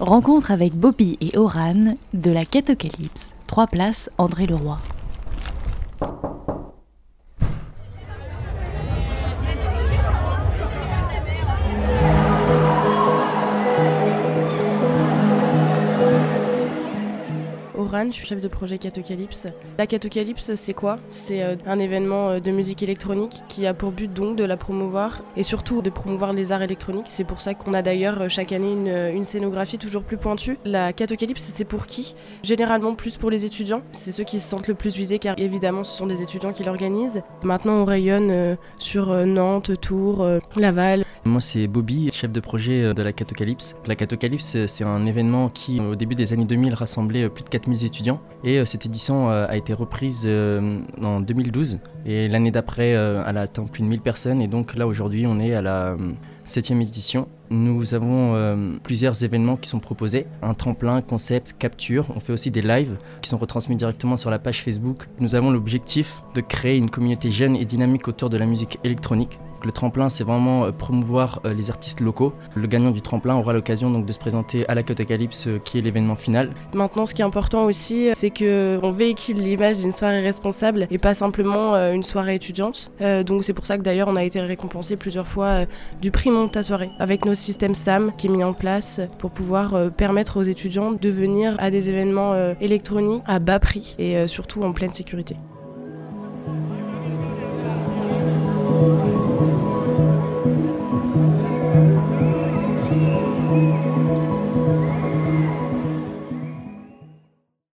Rencontre avec Bobby et Oran de la Catocalypse, 3 places André Leroy. Je suis chef de projet Catocalypse. La Catocalypse, c'est quoi? C'est euh, un événement euh, de musique électronique qui a pour but donc de la promouvoir et surtout de promouvoir les arts électroniques. C'est pour ça qu'on a d'ailleurs euh, chaque année une, scénographie toujours plus pointue. La Catocalypse, c'est pour qui? Généralement plus pour les étudiants. C'est ceux qui se sentent le plus visés car évidemment ce sont des étudiants qui l'organisent. Maintenant on rayonne sur Nantes, Tours, Laval. Moi c'est Bobby, chef de projet de la Catocalypse. La Catocalypse, c'est un événement qui au début des années 2000 rassemblait plus de 4000 étudiants. Et euh, cette édition euh, a été reprise euh, en 2012. Et l'année d'après, elle a atteint plus de 1000 personnes. Et donc là, aujourd'hui, on est à la septième édition. Nous avons plusieurs événements qui sont proposés. Un tremplin, concept, capture. On fait aussi des lives qui sont retransmis directement sur la page Facebook. Nous avons l'objectif de créer une communauté jeune et dynamique autour de la musique électronique. Le tremplin, c'est vraiment euh, promouvoir euh, les artistes locaux. Le gagnant du tremplin aura l'occasion donc de se présenter à la Cotocalypse, euh, qui est l'événement final. Maintenant, ce qui est important aussi, c'est qu'on véhicule l'image d'une soirée responsable et pas simplement une soirée étudiante. donc c'est pour ça que d'ailleurs on a été récompensé plusieurs fois du prix Monte ta soirée avec notre système SAM qui est mis en place pour pouvoir permettre aux étudiants de venir à des événements électroniques à bas prix et surtout en pleine sécurité.